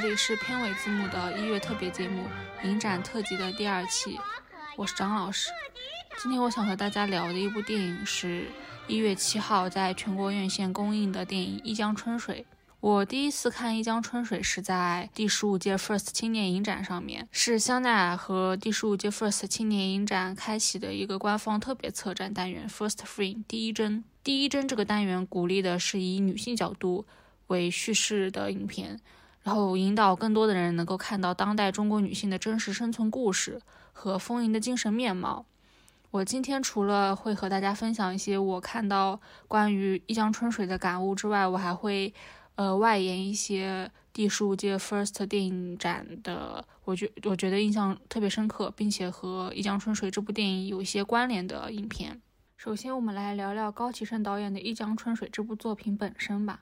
这里是片尾字幕的一月特别节目《影展特辑》的第二期，我是张老师。今天我想和大家聊的一部电影是一月七号在全国院线公映的电影《一江春水》。我第一次看《一江春水》是在第十五届 First 青年影展上面，是香奈儿和第十五届 First 青年影展开启的一个官方特别策展单元 First Frame 第一帧。第一帧这个单元鼓励的是以女性角度为叙事的影片。然后引导更多的人能够看到当代中国女性的真实生存故事和丰盈的精神面貌。我今天除了会和大家分享一些我看到关于一江春水的感悟之外，我还会呃外延一些第十五届 First 电影展的，我觉我觉得印象特别深刻，并且和一江春水这部电影有一些关联的影片。首先，我们来聊聊高启盛导演的《一江春水》这部作品本身吧。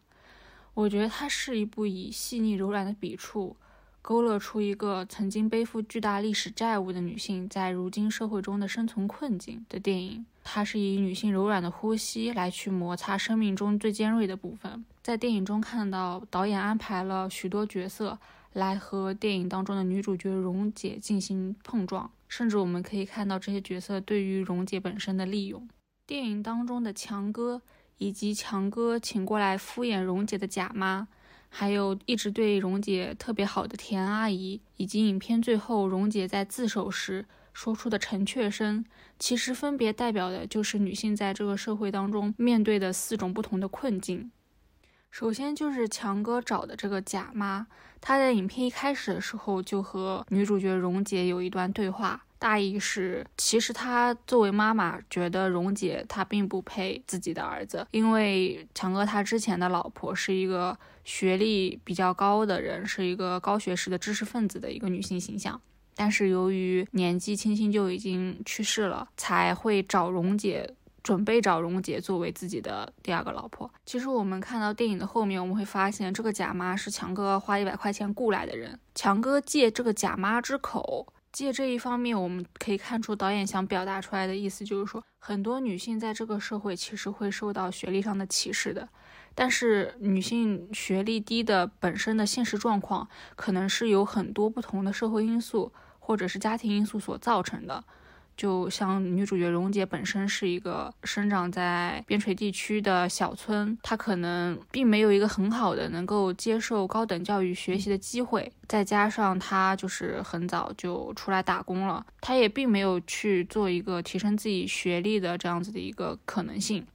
我觉得它是一部以细腻柔软的笔触，勾勒出一个曾经背负巨大历史债务的女性在如今社会中的生存困境的电影。它是以女性柔软的呼吸来去摩擦生命中最尖锐的部分。在电影中看到导演安排了许多角色来和电影当中的女主角蓉姐进行碰撞，甚至我们可以看到这些角色对于蓉姐本身的利用。电影当中的强哥。以及强哥请过来敷衍蓉姐的假妈，还有一直对蓉姐特别好的田阿姨，以及影片最后蓉姐在自首时说出的陈雀声，其实分别代表的就是女性在这个社会当中面对的四种不同的困境。首先就是强哥找的这个假妈，他在影片一开始的时候就和女主角蓉姐有一段对话。大意是，其实她作为妈妈，觉得蓉姐她并不配自己的儿子，因为强哥他之前的老婆是一个学历比较高的人，是一个高学识的知识分子的一个女性形象，但是由于年纪轻轻就已经去世了，才会找蓉姐，准备找蓉姐作为自己的第二个老婆。其实我们看到电影的后面，我们会发现这个假妈是强哥花一百块钱雇来的人，强哥借这个假妈之口。借这一方面，我们可以看出导演想表达出来的意思，就是说很多女性在这个社会其实会受到学历上的歧视的，但是女性学历低的本身的现实状况，可能是有很多不同的社会因素或者是家庭因素所造成的。就像女主角蓉姐本身是一个生长在边陲地区的小村，她可能并没有一个很好的能够接受高等教育学习的机会，再加上她就是很早就出来打工了，她也并没有去做一个提升自己学历的这样子的一个可能性。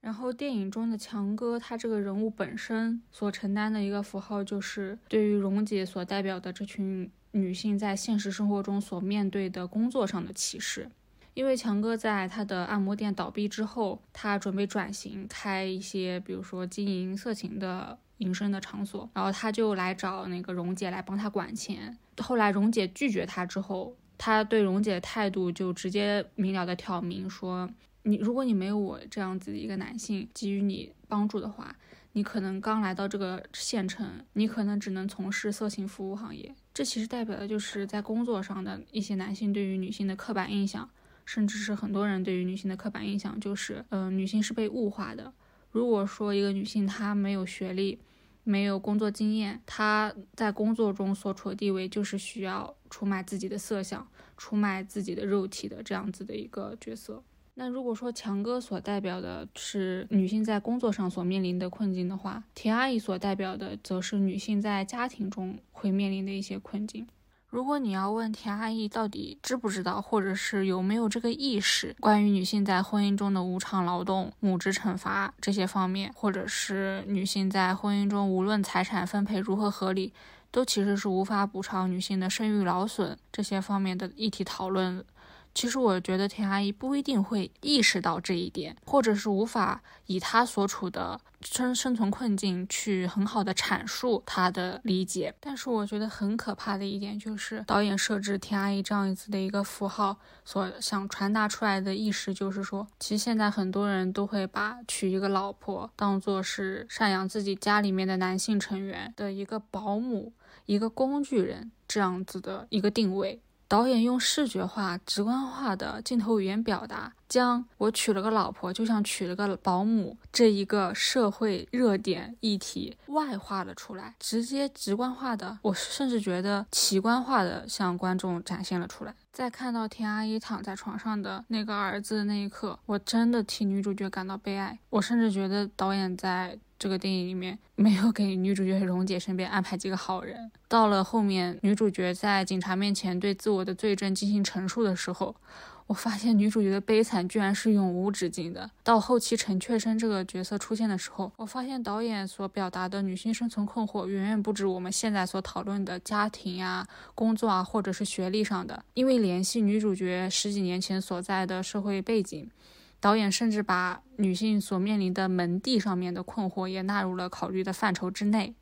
然后电影中的强哥，他这个人物本身所承担的一个符号，就是对于蓉姐所代表的这群。女性在现实生活中所面对的工作上的歧视，因为强哥在他的按摩店倒闭之后，他准备转型开一些，比如说经营色情的营生的场所，然后他就来找那个蓉姐来帮他管钱。后来蓉姐拒绝他之后，他对蓉姐的态度就直接明了的挑明说：“你如果你没有我这样子的一个男性给予你帮助的话。”你可能刚来到这个县城，你可能只能从事色情服务行业。这其实代表的就是在工作上的一些男性对于女性的刻板印象，甚至是很多人对于女性的刻板印象，就是，嗯，女性是被物化的。如果说一个女性她没有学历，没有工作经验，她在工作中所处的地位就是需要出卖自己的色相、出卖自己的肉体的这样子的一个角色。那如果说强哥所代表的是女性在工作上所面临的困境的话，田阿姨所代表的则是女性在家庭中会面临的一些困境。如果你要问田阿姨到底知不知道，或者是有没有这个意识，关于女性在婚姻中的无偿劳动、母职惩罚这些方面，或者是女性在婚姻中无论财产分配如何合理，都其实是无法补偿女性的生育劳损这些方面的议题讨论。其实我觉得田阿姨不一定会意识到这一点，或者是无法以她所处的生生存困境去很好的阐述她的理解。但是我觉得很可怕的一点就是，导演设置田阿姨这样子的一个符号，所想传达出来的意识就是说，其实现在很多人都会把娶一个老婆当做是赡养自己家里面的男性成员的一个保姆、一个工具人这样子的一个定位。导演用视觉化、直观化的镜头语言表达，将我娶了个老婆就像娶了个保姆这一个社会热点议题外化了出来，直接直观化的，我甚至觉得奇观化的向观众展现了出来。在看到田阿姨躺在床上的那个儿子的那一刻，我真的替女主角感到悲哀。我甚至觉得导演在这个电影里面没有给女主角蓉姐身边安排几个好人。到了后面，女主角在警察面前对自我的罪证进行陈述的时候。我发现女主角的悲惨居然是永无止境的。到后期陈雀生这个角色出现的时候，我发现导演所表达的女性生存困惑远远不止我们现在所讨论的家庭呀、工作啊，或者是学历上的。因为联系女主角十几年前所在的社会背景，导演甚至把女性所面临的门第上面的困惑也纳入了考虑的范畴之内。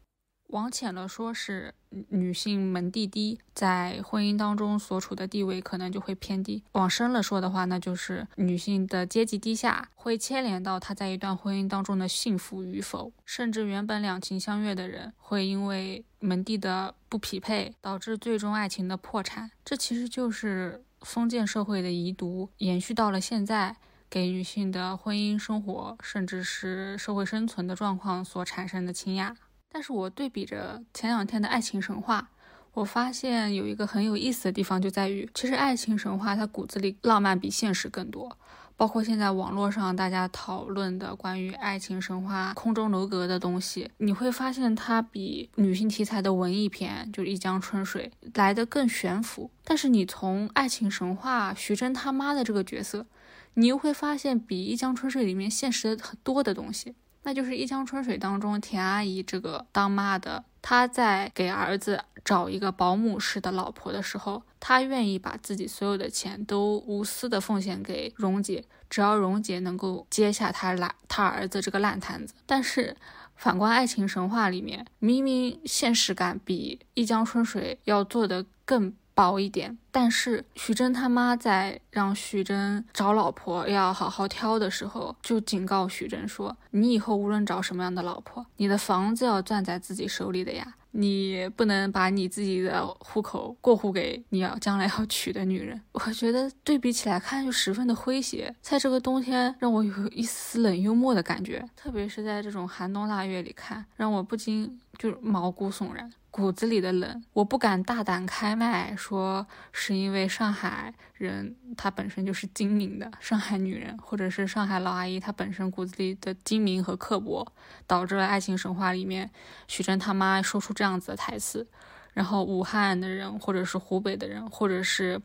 往浅了说，是女性门第低，在婚姻当中所处的地位可能就会偏低；往深了说的话，那就是女性的阶级低下，会牵连到她在一段婚姻当中的幸福与否，甚至原本两情相悦的人，会因为门第的不匹配，导致最终爱情的破产。这其实就是封建社会的遗毒，延续到了现在，给女性的婚姻生活，甚至是社会生存的状况所产生的倾轧。但是我对比着前两天的爱情神话，我发现有一个很有意思的地方，就在于其实爱情神话它骨子里浪漫比现实更多。包括现在网络上大家讨论的关于爱情神话、空中楼阁的东西，你会发现它比女性题材的文艺片，就是《一江春水》来的更悬浮。但是你从爱情神话徐峥他妈的这个角色，你又会发现比《一江春水》里面现实的很多的东西。那就是《一江春水》当中，田阿姨这个当妈的，她在给儿子找一个保姆式的老婆的时候，她愿意把自己所有的钱都无私的奉献给蓉姐，只要蓉姐能够接下她烂她儿子这个烂摊子。但是反观爱情神话里面，明明现实感比《一江春水》要做的更。薄一点，但是徐峥他妈在让徐峥找老婆要好好挑的时候，就警告徐峥说：“你以后无论找什么样的老婆，你的房子要攥在自己手里的呀，你不能把你自己的户口过户给你要将来要娶的女人。”我觉得对比起来看就十分的诙谐，在这个冬天让我有一丝冷幽默的感觉，特别是在这种寒冬腊月里看，让我不禁就毛骨悚然。骨子里的冷，我不敢大胆开麦说，是因为上海人她本身就是精明的，上海女人或者是上海老阿姨她本身骨子里的精明和刻薄，导致了爱情神话里面徐峥他妈说出这样子的台词。然后武汉的人或者是湖北的人，或者是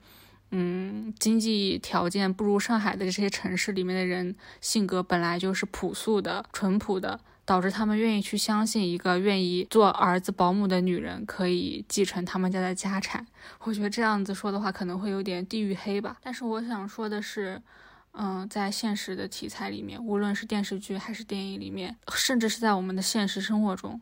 嗯经济条件不如上海的这些城市里面的人，性格本来就是朴素的、淳朴的。导致他们愿意去相信一个愿意做儿子保姆的女人可以继承他们家的家产。我觉得这样子说的话可能会有点地域黑吧。但是我想说的是，嗯，在现实的题材里面，无论是电视剧还是电影里面，甚至是在我们的现实生活中，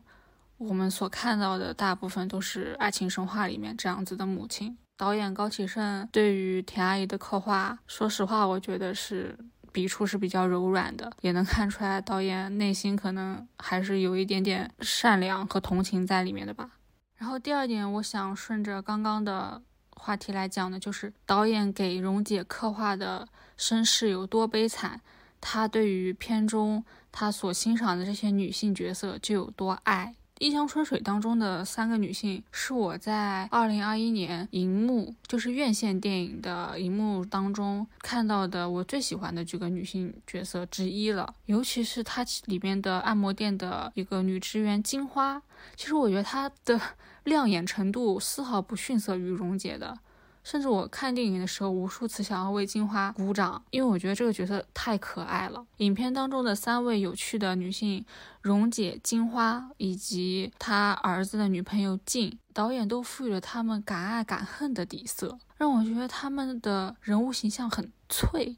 我们所看到的大部分都是爱情神话里面这样子的母亲。导演高启盛对于田阿姨的刻画，说实话，我觉得是。笔触是比较柔软的，也能看出来导演内心可能还是有一点点善良和同情在里面的吧。然后第二点，我想顺着刚刚的话题来讲的，就是导演给蓉姐刻画的身世有多悲惨，他对于片中他所欣赏的这些女性角色就有多爱。《一江春水》当中的三个女性是我在二零二一年荧幕，就是院线电影的荧幕当中看到的我最喜欢的几个女性角色之一了。尤其是她里面的按摩店的一个女职员金花，其实我觉得她的 亮眼程度丝毫不逊色于蓉姐的。甚至我看电影的时候，无数次想要为金花鼓掌，因为我觉得这个角色太可爱了。影片当中的三位有趣的女性，蓉姐、金花以及她儿子的女朋友静，导演都赋予了他们敢爱敢恨的底色，让我觉得他们的人物形象很脆。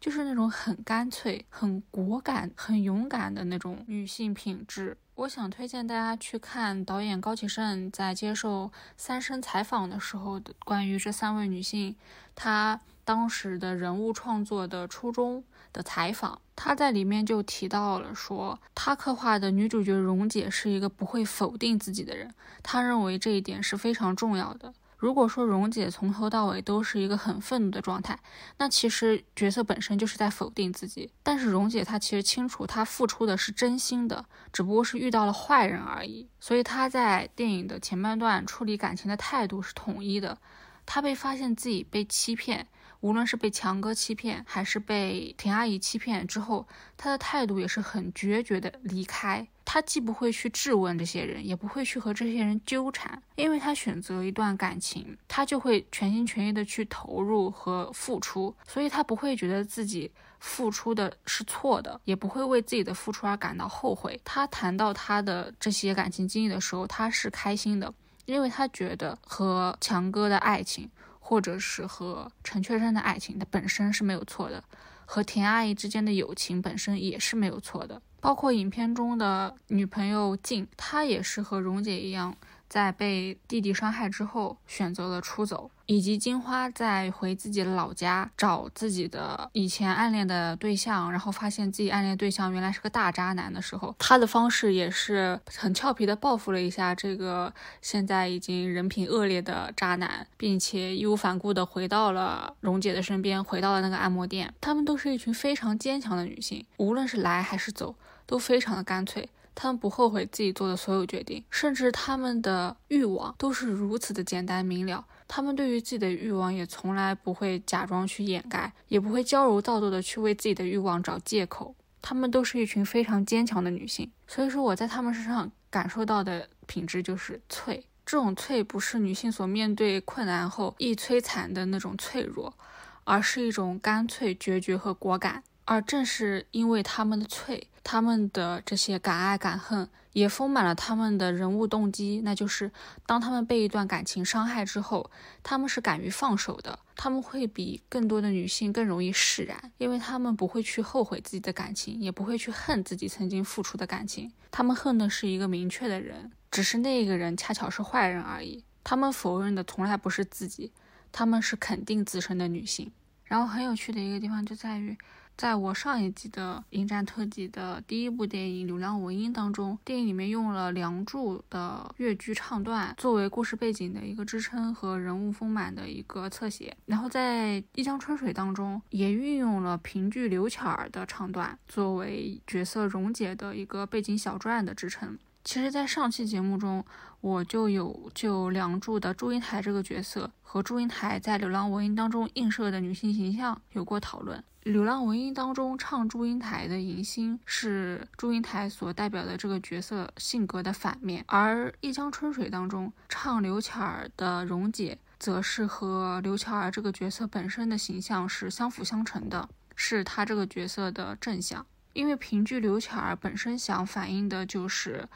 就是那种很干脆、很果敢、很勇敢的那种女性品质。我想推荐大家去看导演高启盛在接受三生采访的时候的关于这三位女性，她当时的人物创作的初衷的采访。他在里面就提到了说，他刻画的女主角蓉姐是一个不会否定自己的人，他认为这一点是非常重要的。如果说蓉姐从头到尾都是一个很愤怒的状态，那其实角色本身就是在否定自己。但是蓉姐她其实清楚，她付出的是真心的，只不过是遇到了坏人而已。所以她在电影的前半段处理感情的态度是统一的。她被发现自己被欺骗。无论是被强哥欺骗，还是被田阿姨欺骗之后，他的态度也是很决绝的离开。他既不会去质问这些人，也不会去和这些人纠缠，因为他选择一段感情，他就会全心全意的去投入和付出，所以他不会觉得自己付出的是错的，也不会为自己的付出而感到后悔。他谈到他的这些感情经历的时候，他是开心的，因为他觉得和强哥的爱情。或者是和陈雀生的爱情，它本身是没有错的；和田阿姨之间的友情本身也是没有错的。包括影片中的女朋友静，她也是和蓉姐一样。在被弟弟伤害之后，选择了出走，以及金花在回自己的老家找自己的以前暗恋的对象，然后发现自己暗恋对象原来是个大渣男的时候，他的方式也是很俏皮的报复了一下这个现在已经人品恶劣的渣男，并且义无反顾的回到了蓉姐的身边，回到了那个按摩店。她们都是一群非常坚强的女性，无论是来还是走，都非常的干脆。他们不后悔自己做的所有决定，甚至他们的欲望都是如此的简单明了。他们对于自己的欲望也从来不会假装去掩盖，也不会娇柔造作的去为自己的欲望找借口。他们都是一群非常坚强的女性，所以说我在他们身上感受到的品质就是脆。这种脆不是女性所面对困难后易摧残的那种脆弱，而是一种干脆、决绝和果敢。而正是因为他们的脆。他们的这些敢爱敢恨，也丰满了他们的人物动机，那就是当他们被一段感情伤害之后，他们是敢于放手的。他们会比更多的女性更容易释然，因为他们不会去后悔自己的感情，也不会去恨自己曾经付出的感情。他们恨的是一个明确的人，只是那个人恰巧是坏人而已。他们否认的从来不是自己，他们是肯定自身的女性。然后很有趣的一个地方就在于。在我上一集的迎战特辑的第一部电影《流浪文音》当中，电影里面用了《梁祝》的越剧唱段作为故事背景的一个支撑和人物丰满的一个侧写，然后在《一江春水》当中也运用了评剧刘巧儿的唱段作为角色溶解的一个背景小传的支撑。其实，在上期节目中，我就有就梁祝的祝英台这个角色和祝英台在《流浪文音》当中映射的女性形象有过讨论。《流浪文音》当中唱祝英台的迎新是祝英台所代表的这个角色性格的反面，而《一江春水》当中唱刘巧儿的蓉姐，则是和刘巧儿这个角色本身的形象是相辅相成的，是她这个角色的正向。因为评剧刘巧儿本身想反映的就是，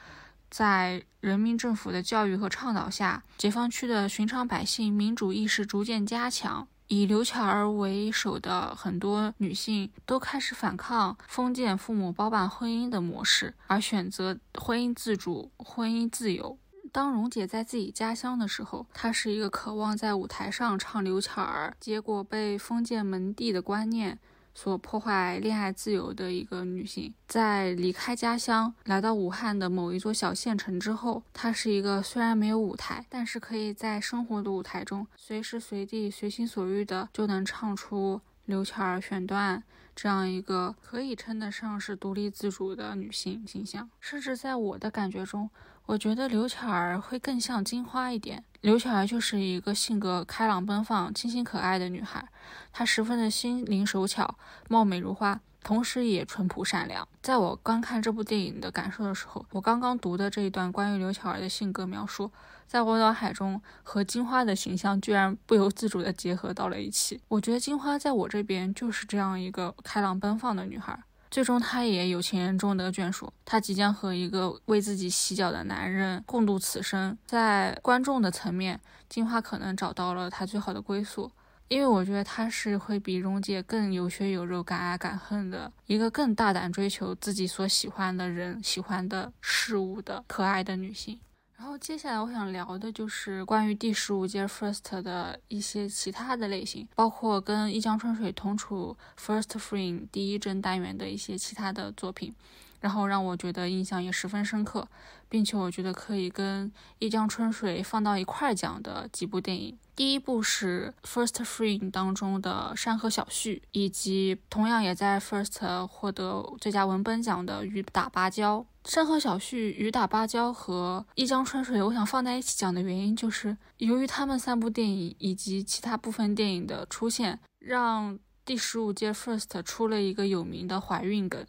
在人民政府的教育和倡导下，解放区的寻常百姓民主意识逐渐加强。以刘巧儿为首的很多女性都开始反抗封建父母包办婚姻的模式，而选择婚姻自主、婚姻自由。当蓉姐在自己家乡的时候，她是一个渴望在舞台上唱刘巧儿，结果被封建门第的观念。所破坏恋爱自由的一个女性，在离开家乡来到武汉的某一座小县城之后，她是一个虽然没有舞台，但是可以在生活的舞台中随时随地随心所欲的就能唱出刘巧儿选段这样一个可以称得上是独立自主的女性形象。甚至在我的感觉中，我觉得刘巧儿会更像金花一点。刘巧儿就是一个性格开朗奔放、清新可爱的女孩，她十分的心灵手巧、貌美如花，同时也淳朴善良。在我观看这部电影的感受的时候，我刚刚读的这一段关于刘巧儿的性格描述，在我脑海中和金花的形象居然不由自主地结合到了一起。我觉得金花在我这边就是这样一个开朗奔放的女孩。最终，她也有情人终得眷属。她即将和一个为自己洗脚的男人共度此生。在观众的层面，金花可能找到了她最好的归宿，因为我觉得她是会比蓉姐更有血有肉、敢爱敢恨的一个更大胆追求自己所喜欢的人、喜欢的事物的可爱的女性。然后接下来我想聊的就是关于第十五届 First 的一些其他的类型，包括跟一江春水同处 First Frame 第一帧单元的一些其他的作品。然后让我觉得印象也十分深刻，并且我觉得可以跟《一江春水》放到一块儿讲的几部电影。第一部是《First Frame》当中的《山河小旭》，以及同样也在 First 获得最佳文本奖的《雨打芭蕉》。《山河小旭》《雨打芭蕉》和《一江春水》，我想放在一起讲的原因，就是由于他们三部电影以及其他部分电影的出现，让第十五届 First 出了一个有名的怀孕梗，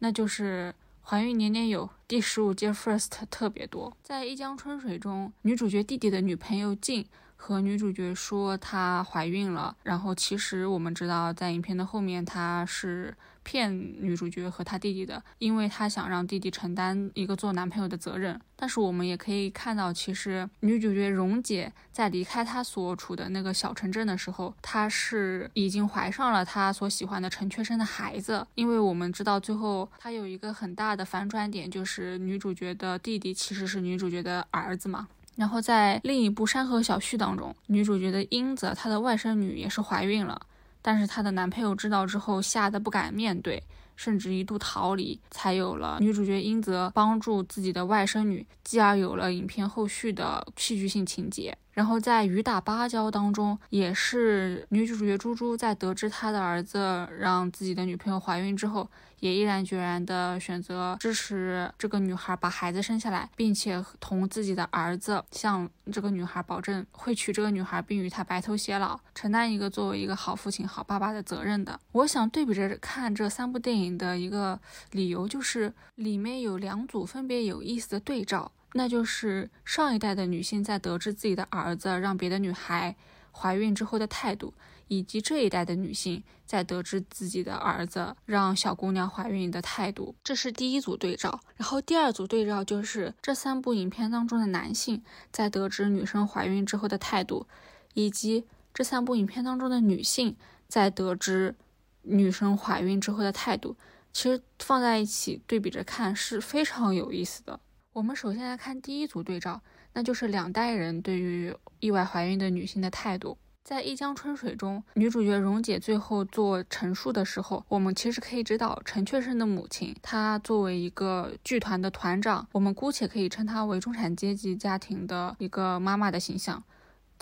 那就是怀孕年年有，第十五届 First 特别多。在《一江春水》中，女主角弟弟的女朋友静。和女主角说她怀孕了，然后其实我们知道，在影片的后面，她是骗女主角和她弟弟的，因为她想让弟弟承担一个做男朋友的责任。但是我们也可以看到，其实女主角蓉姐在离开她所处的那个小城镇的时候，她是已经怀上了她所喜欢的陈确生的孩子。因为我们知道，最后她有一个很大的反转点，就是女主角的弟弟其实是女主角的儿子嘛。然后在另一部《山河小旭》当中，女主角的英子，她的外甥女也是怀孕了，但是她的男朋友知道之后，吓得不敢面对，甚至一度逃离，才有了女主角英泽帮助自己的外甥女，继而有了影片后续的戏剧性情节。然后在《雨打芭蕉》当中，也是女主角猪猪在得知她的儿子让自己的女朋友怀孕之后，也毅然决然的选择支持这个女孩把孩子生下来，并且同自己的儿子向这个女孩保证会娶这个女孩，并与她白头偕老，承担一个作为一个好父亲、好爸爸的责任的。我想对比着看这三部电影的一个理由，就是里面有两组分别有意思的对照。那就是上一代的女性在得知自己的儿子让别的女孩怀孕之后的态度，以及这一代的女性在得知自己的儿子让小姑娘怀孕的态度，这是第一组对照。然后第二组对照就是这三部影片当中的男性在得知女生怀孕之后的态度，以及这三部影片当中的女性在得知女生怀孕之后的态度。其实放在一起对比着看是非常有意思的。我们首先来看第一组对照，那就是两代人对于意外怀孕的女性的态度。在《一江春水》中，女主角蓉姐最后做陈述的时候，我们其实可以知道，陈确生的母亲，她作为一个剧团的团长，我们姑且可以称她为中产阶级家庭的一个妈妈的形象。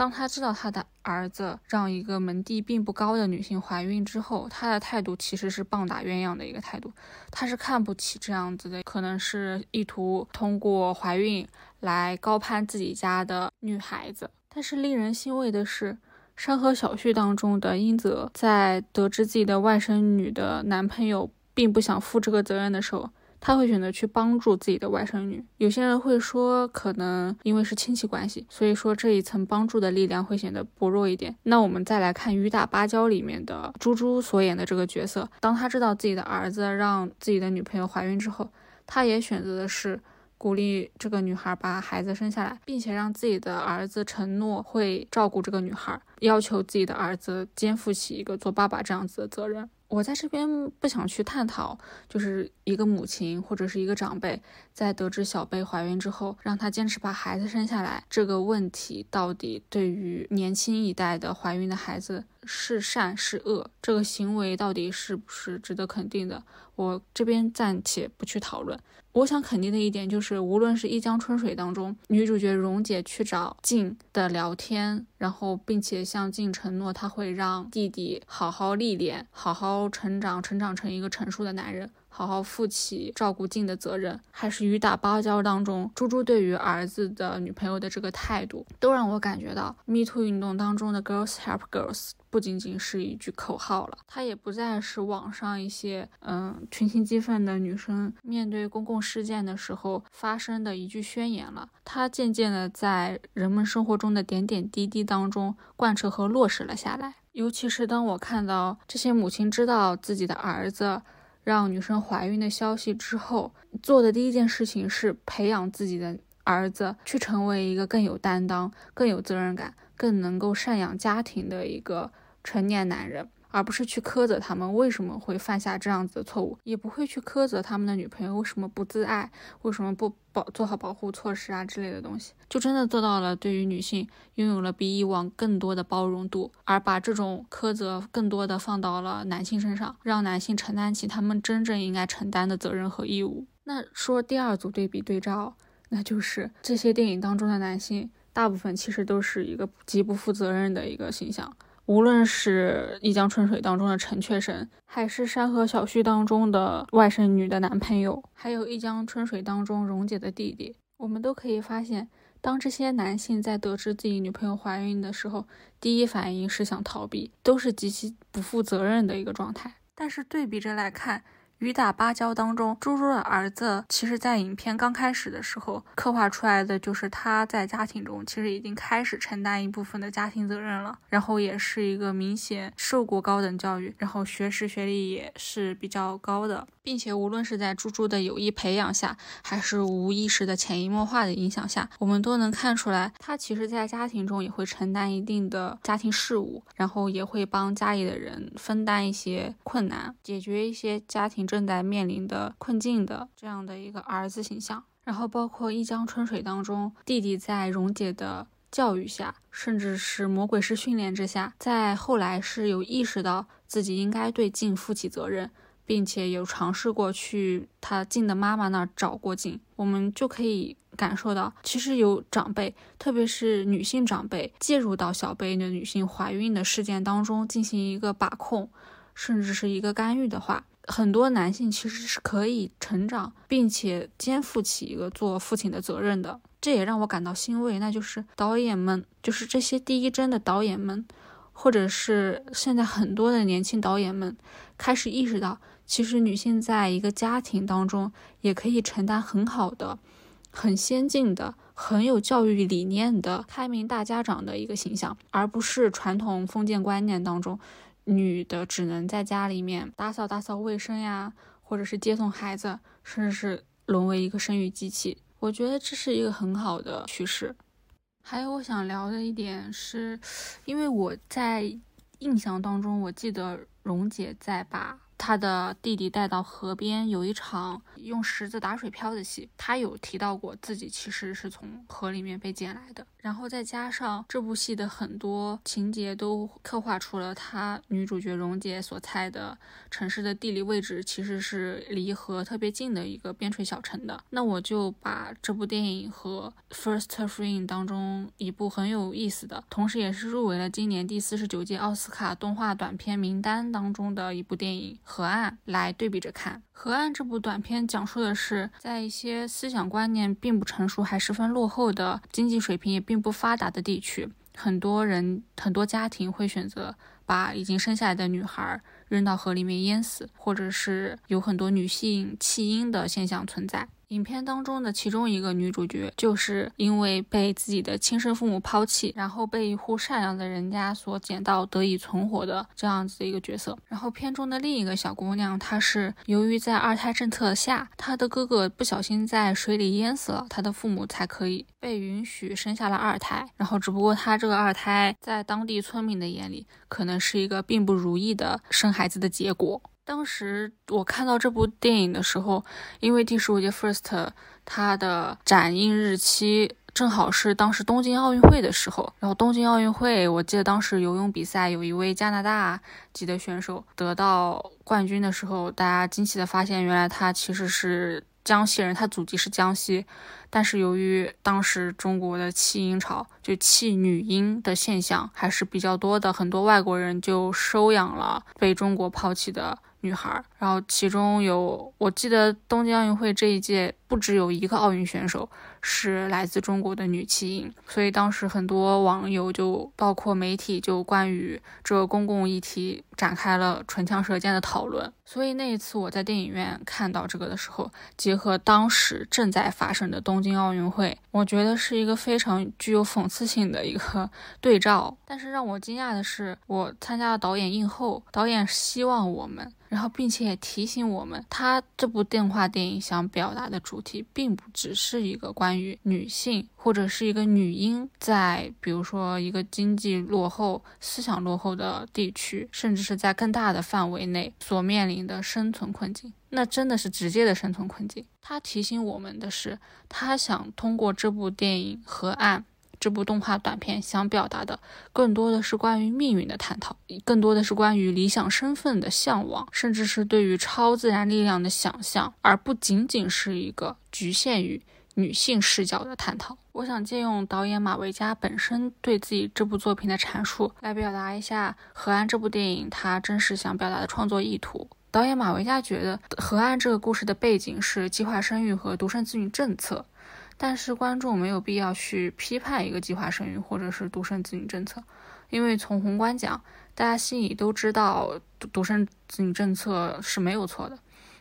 当他知道他的儿子让一个门第并不高的女性怀孕之后，他的态度其实是棒打鸳鸯的一个态度，他是看不起这样子的，可能是意图通过怀孕来高攀自己家的女孩子。但是令人欣慰的是，《山河小旭》当中的英泽在得知自己的外甥女的男朋友并不想负这个责任的时候。他会选择去帮助自己的外甥女。有些人会说，可能因为是亲戚关系，所以说这一层帮助的力量会显得薄弱一点。那我们再来看《雨打芭蕉》里面的猪猪所演的这个角色，当他知道自己的儿子让自己的女朋友怀孕之后，他也选择的是鼓励这个女孩把孩子生下来，并且让自己的儿子承诺会照顾这个女孩，要求自己的儿子肩负起一个做爸爸这样子的责任。我在这边不想去探讨，就是一个母亲或者是一个长辈在得知小贝怀孕之后，让她坚持把孩子生下来这个问题，到底对于年轻一代的怀孕的孩子是善是恶，这个行为到底是不是值得肯定的？我这边暂且不去讨论。我想肯定的一点就是，无论是一江春水当中，女主角蓉姐去找静的聊天，然后并且向静承诺，她会让弟弟好好历练，好好成长，成长成一个成熟的男人。好好负起照顾静的责任，还是雨打芭蕉当中猪猪对于儿子的女朋友的这个态度，都让我感觉到 Me Too 运动当中的 Girls Help Girls 不仅仅是一句口号了，它也不再是网上一些嗯群情激愤的女生面对公共事件的时候发生的一句宣言了，它渐渐的在人们生活中的点点滴滴当中贯彻和落实了下来。尤其是当我看到这些母亲知道自己的儿子。让女生怀孕的消息之后，做的第一件事情是培养自己的儿子，去成为一个更有担当、更有责任感、更能够赡养家庭的一个成年男人。而不是去苛责他们为什么会犯下这样子的错误，也不会去苛责他们的女朋友为什么不自爱，为什么不保做好保护措施啊之类的东西，就真的做到了对于女性拥有了比以往更多的包容度，而把这种苛责更多的放到了男性身上，让男性承担起他们真正应该承担的责任和义务。那说第二组对比对照，那就是这些电影当中的男性，大部分其实都是一个极不负责任的一个形象。无论是一江春水当中的陈雀神，还是山河小序当中的外甥女的男朋友，还有一江春水当中蓉姐的弟弟，我们都可以发现，当这些男性在得知自己女朋友怀孕的时候，第一反应是想逃避，都是极其不负责任的一个状态。但是对比着来看。雨打芭蕉当中，猪猪的儿子，其实在影片刚开始的时候刻画出来的就是他在家庭中其实已经开始承担一部分的家庭责任了，然后也是一个明显受过高等教育，然后学识学历也是比较高的，并且无论是在猪猪的有意培养下，还是无意识的潜移默化的影响下，我们都能看出来，他其实在家庭中也会承担一定的家庭事务，然后也会帮家里的人分担一些困难，解决一些家庭。正在面临的困境的这样的一个儿子形象，然后包括一江春水当中，弟弟在蓉姐的教育下，甚至是魔鬼式训练之下，在后来是有意识到自己应该对静负起责任，并且有尝试过去他静的妈妈那儿找过静，我们就可以感受到，其实有长辈，特别是女性长辈，介入到小辈的女性怀孕的事件当中进行一个把控，甚至是一个干预的话。很多男性其实是可以成长，并且肩负起一个做父亲的责任的，这也让我感到欣慰。那就是导演们，就是这些第一帧的导演们，或者是现在很多的年轻导演们，开始意识到，其实女性在一个家庭当中也可以承担很好的、很先进的、很有教育理念的开明大家长的一个形象，而不是传统封建观念当中。女的只能在家里面打扫打扫卫生呀，或者是接送孩子，甚至是沦为一个生育机器。我觉得这是一个很好的趋势。还有我想聊的一点是，因为我在印象当中，我记得蓉姐在把。他的弟弟带到河边，有一场用石子打水漂的戏。他有提到过自己其实是从河里面被捡来的。然后再加上这部戏的很多情节都刻画出了她女主角蓉姐所在的城市的地理位置其实是离河特别近的一个边陲小城的。那我就把这部电影和《First Frame》当中一部很有意思的，同时也是入围了今年第四十九届奥斯卡动画短片名单当中的一部电影。河岸来对比着看，河岸这部短片讲述的是，在一些思想观念并不成熟、还十分落后的经济水平也并并不发达的地区，很多人、很多家庭会选择把已经生下来的女孩扔到河里面淹死，或者是有很多女性弃婴的现象存在。影片当中的其中一个女主角，就是因为被自己的亲生父母抛弃，然后被一户善良的人家所捡到，得以存活的这样子的一个角色。然后片中的另一个小姑娘，她是由于在二胎政策下，她的哥哥不小心在水里淹死了，她的父母才可以被允许生下了二胎。然后只不过她这个二胎，在当地村民的眼里，可能是一个并不如意的生孩子的结果。当时我看到这部电影的时候，因为第十五届 First 它的展映日期正好是当时东京奥运会的时候，然后东京奥运会，我记得当时游泳比赛有一位加拿大籍的选手得到冠军的时候，大家惊奇的发现，原来他其实是江西人，他祖籍是江西，但是由于当时中国的弃婴潮，就弃女婴的现象还是比较多的，很多外国人就收养了被中国抛弃的。女孩，然后其中有，我记得东京奥运会这一届不只有一个奥运选手是来自中国的女弃婴，所以当时很多网友就包括媒体就关于这个公共议题展开了唇枪舌剑的讨论。所以那一次我在电影院看到这个的时候，结合当时正在发生的东京奥运会，我觉得是一个非常具有讽刺性的一个 对照。但是让我惊讶的是，我参加了导演映后，导演希望我们。然后，并且也提醒我们，他这部动画电影想表达的主题，并不只是一个关于女性或者是一个女婴在，比如说一个经济落后、思想落后的地区，甚至是在更大的范围内所面临的生存困境。那真的是直接的生存困境。他提醒我们的是，他想通过这部电影《河岸》。这部动画短片想表达的更多的是关于命运的探讨，更多的是关于理想身份的向往，甚至是对于超自然力量的想象，而不仅仅是一个局限于女性视角的探讨。我想借用导演马维嘉本身对自己这部作品的阐述，来表达一下《河岸》这部电影他真实想表达的创作意图。导演马维嘉觉得，《河岸》这个故事的背景是计划生育和独生子女政策，但是观众没有必要去批判一个计划生育或者是独生子女政策，因为从宏观讲，大家心里都知道独生子女政策是没有错的，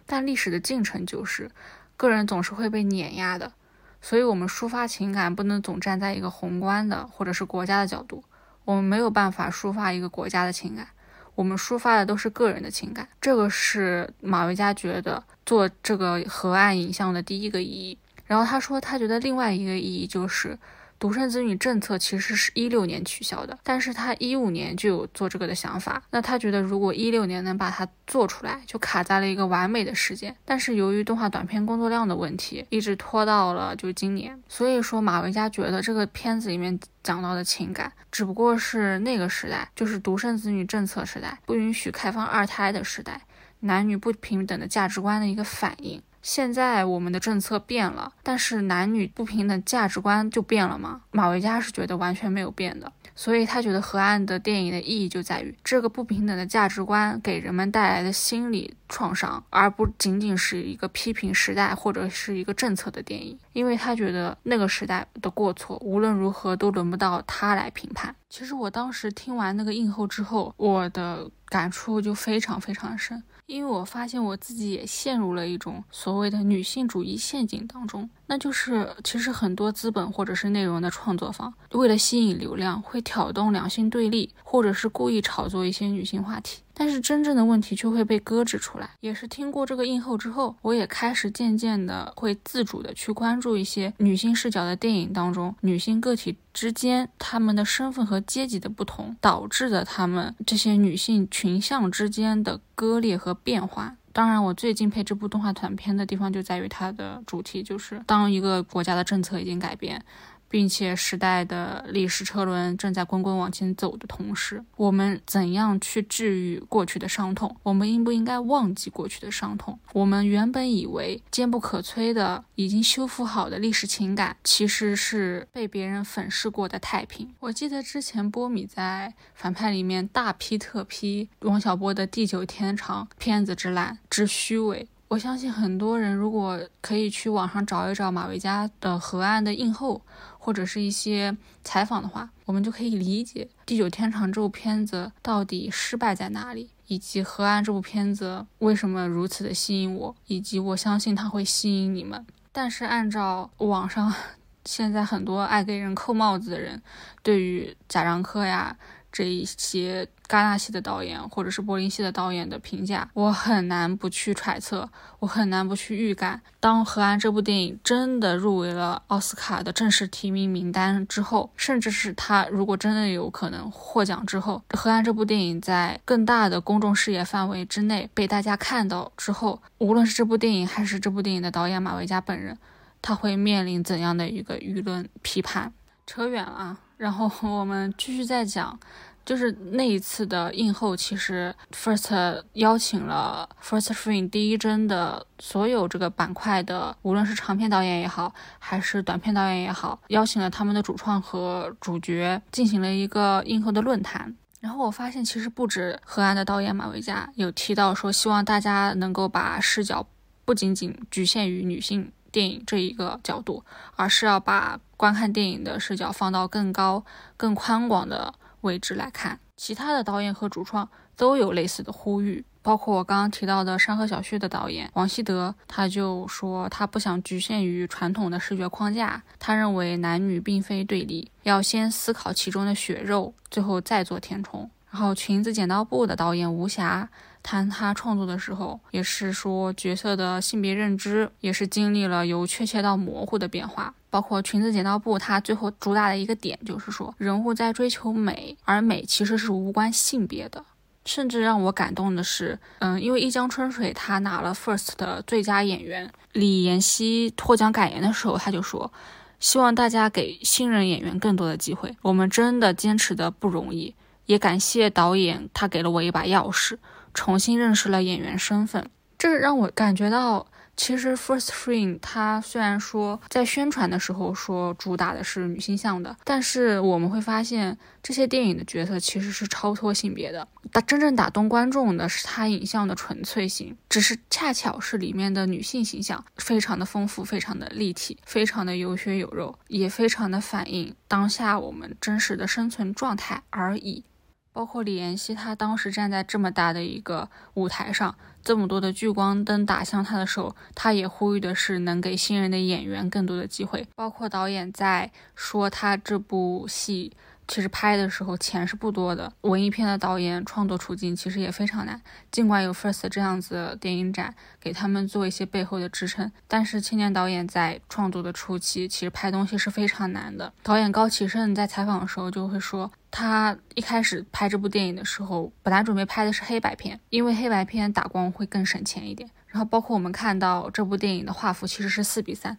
但历史的进程就是，个人总是会被碾压的。所以，我们抒发情感不能总站在一个宏观的或者是国家的角度，我们没有办法抒发一个国家的情感，我们抒发的都是个人的情感。这个是马维嘉觉得做这个河岸影像的第一个意义。然后他说，他觉得另外一个意义就是。独生子女政策其实是一六年取消的，但是他一五年就有做这个的想法。那他觉得如果一六年能把它做出来，就卡在了一个完美的时间。但是由于动画短片工作量的问题，一直拖到了就今年。所以说马维嘉觉得这个片子里面讲到的情感，只不过是那个时代，就是独生子女政策时代，不允许开放二胎的时代，男女不平等的价值观的一个反应。现在我们的政策变了，但是男女不平等价值观就变了吗？马维嘉是觉得完全没有变的，所以他觉得河岸的电影的意义就在于这个不平等的价值观给人们带来的心理创伤，而不仅仅是一个批评时代或者是一个政策的电影，因为他觉得那个时代的过错无论如何都轮不到他来评判。其实我当时听完那个映后之后，我的感触就非常非常深。因为我发现我自己也陷入了一种所谓的女性主义陷阱当中，那就是其实很多资本或者是内容的创作方，为了吸引流量，会挑动两性对立，或者是故意炒作一些女性话题。但是真正的问题却会被搁置出来。也是听过这个映后之后，我也开始渐渐的会自主的去关注一些女性视角的电影当中，女性个体之间她们的身份和阶级的不同导致的她们这些女性群像之间的割裂和变化。当然，我最敬佩这部动画短片的地方就在于它的主题，就是当一个国家的政策已经改变。并且时代的历史车轮正在滚滚往前走的同时，我们怎样去治愈过去的伤痛？我们应不应该忘记过去的伤痛？我们原本以为坚不可摧的、已经修复好的历史情感，其实是被别人粉饰过的太平。我记得之前波米在反派里面大批特批王小波的《地久天长》片子之烂之虚伪。我相信很多人如果可以去网上找一找马维嘉的《河岸》的映后。或者是一些采访的话，我们就可以理解《地久天长》这部片子到底失败在哪里，以及《河岸》这部片子为什么如此的吸引我，以及我相信它会吸引你们。但是按照网上 现在很多爱给人扣帽子的人对于贾樟柯呀。这一些戛纳系的导演或者是柏林系的导演的评价，我很难不去揣测，我很难不去预感。当《河岸》这部电影真的入围了奥斯卡的正式提名名单之后，甚至是他如果真的有可能获奖之后，《河岸》这部电影在更大的公众视野范围之内被大家看到之后，无论是这部电影还是这部电影的导演马维嘉本人，他会面临怎样的一个舆论批判？扯远了啊。然后 我们继续再讲，就是那一次的映后，其实 First 邀请了 First Frame 第一帧的所有这个板块的，无论是长片导演也好，还是短片导演也好，邀请了他们的主创和主角进行了一个映后的论坛。然后我发现，其实不止河岸的导演马维嘉有提到说，希望大家能够把视角不仅仅局限于女性。电影这一个角度，而是要把观看电影的视角放到更高、更宽广的位置来看。其他的导演和主创都有类似的呼吁，包括我刚刚提到的《山河小旭》的导演王希德，他就说他不想局限于传统的视觉框架，他认为男女并非对立，要先思考其中的血肉，最后再做填充。然后《裙子剪刀布》的导演吴霞。谈他创作的时候，也是说角色的性别认知也是经历了由确切到模糊的变化。包括裙子剪刀布，它最后主打的一个点就是说，人物在追求美，而美其实是无关性别的。甚至让我感动的是，嗯，因为一江春水他拿了 First 的最佳演员，李妍希获奖感言的时候，他就说，希望大家给新人演员更多的机会。我们真的坚持的不容易，也感谢导演，他给了我一把钥匙，重新认识了演员身份。这让我感觉到。其实《First Frame》它虽然说在宣传的时候说主打的是女性向的，但是我们会发现这些电影的角色其实是超脱性别的。打真正打动观众的是它影像的纯粹性，只是恰巧是里面的女性形象非常的丰富、非常的立体、非常的有血有肉，也非常的反映当下我们真实的生存状态而已。包括李妍希，她当时站在这么大的一个舞台上，这么多的聚光灯打向她的时候，她也呼吁的是能给新人的演员更多的机会。包括导演在说他这部戏。其实拍的时候钱是不多的，文艺片的导演创作处境其实也非常难。尽管有 First 这样子的电影展给他们做一些背后的支撑，但是青年导演在创作的初期，其实拍东西是非常难的。导演高启盛在采访的时候就会说，他一开始拍这部电影的时候，本来准备拍的是黑白片，因为黑白片打光会更省钱一点。然后包括我们看到这部电影的画幅其实是四比三。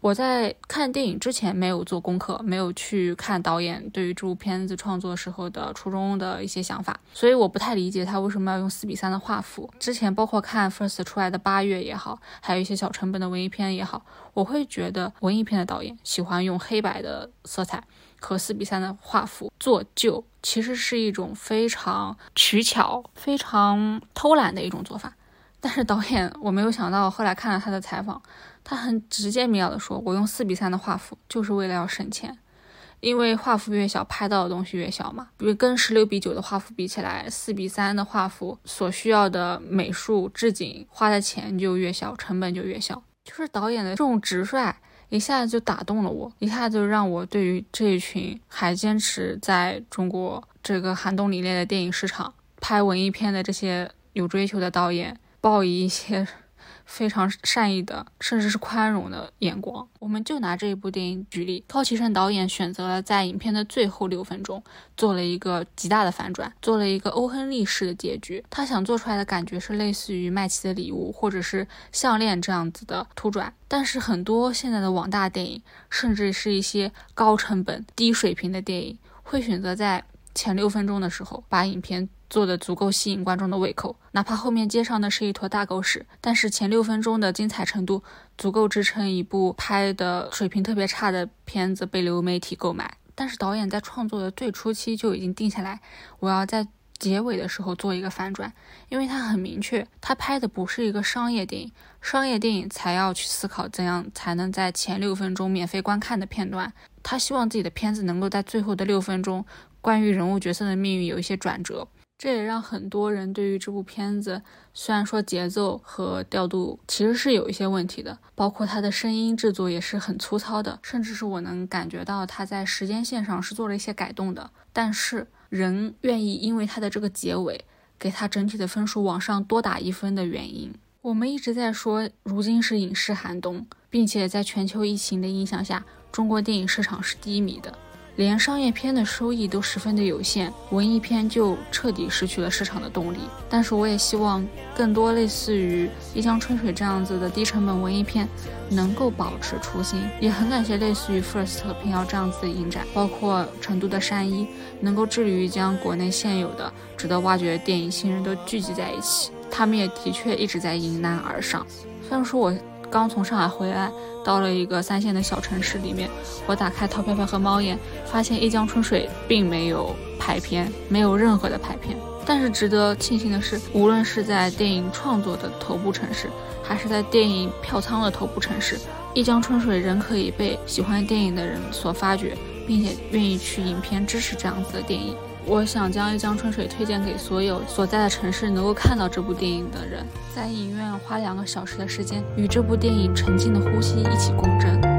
我在看电影之前没有做功课，没有去看导演对于这部片子创作时候的初衷的一些想法，所以我不太理解他为什么要用四比三的画幅。之前包括看 First 出来的八月也好，还有一些小成本的文艺片也好，我会觉得文艺片的导演喜欢用黑白的色彩和四比三的画幅做旧，其实是一种非常取巧、非常偷懒的一种做法。但是导演，我没有想到，后来看了他的采访。他很直接明了的说：“我用四比三的画幅，就是为了要省钱，因为画幅越小，拍到的东西越小嘛。比如跟十六比九的画幅比起来，四比三的画幅所需要的美术置景花的钱就越小，成本就越小。就是导演的这种直率，一下子就打动了我，一下子就让我对于这一群还坚持在中国这个寒冬凛冽的电影市场拍文艺片的这些有追求的导演，抱以一些。”非常善意的，甚至是宽容的眼光。我们就拿这一部电影举例，高启盛导演选择了在影片的最后六分钟做了一个极大的反转，做了一个欧亨利式的结局。他想做出来的感觉是类似于《麦琪的礼物》或者是《项链》这样子的突转。但是很多现在的网大电影，甚至是一些高成本、低水平的电影，会选择在前六分钟的时候把影片。做的足够吸引观众的胃口，哪怕后面接上的是一坨大狗屎，但是前六分钟的精彩程度足够支撑一部拍的水平特别差的片子被流媒体购买。但是导演在创作的最初期就已经定下来，我要在结尾的时候做一个反转，因为他很明确，他拍的不是一个商业电影，商业电影才要去思考怎样才能在前六分钟免费观看的片段，他希望自己的片子能够在最后的六分钟，关于人物角色的命运有一些转折。这也让很多人对于这部片子，虽然说节奏和调度其实是有一些问题的，包括它的声音制作也是很粗糙的，甚至是我能感觉到它在时间线上是做了一些改动的。但是人愿意因为它的这个结尾，给它整体的分数往上多打一分的原因，我们一直在说，如今是影视寒冬，并且在全球疫情的影响下，中国电影市场是低迷的。连商业片的收益都十分的有限，文艺片就彻底失去了市场的动力。但是我也希望更多类似于《一江春水》这样子的低成本文艺片能够保持初心。也很感谢类似于 First 和平遥这样子的影展，包括成都的山一，能够致力于将国内现有的值得挖掘的电影新人都聚集在一起。他们也的确一直在迎难而上。虽然说我。刚从上海回来，到了一个三线的小城市里面，我打开淘票票和猫眼，发现《一江春水》并没有排片，没有任何的排片。但是值得庆幸的是，无论是在电影创作的头部城市，还是在电影票仓的头部城市，《一江春水》仍可以被喜欢电影的人所发掘，并且愿意去影片支持这样子的电影。我想将《一江春水》推荐给所有所在的城市能够看到这部电影的人，在影院花两个小时的时间，与这部电影沉静的呼吸一起共振。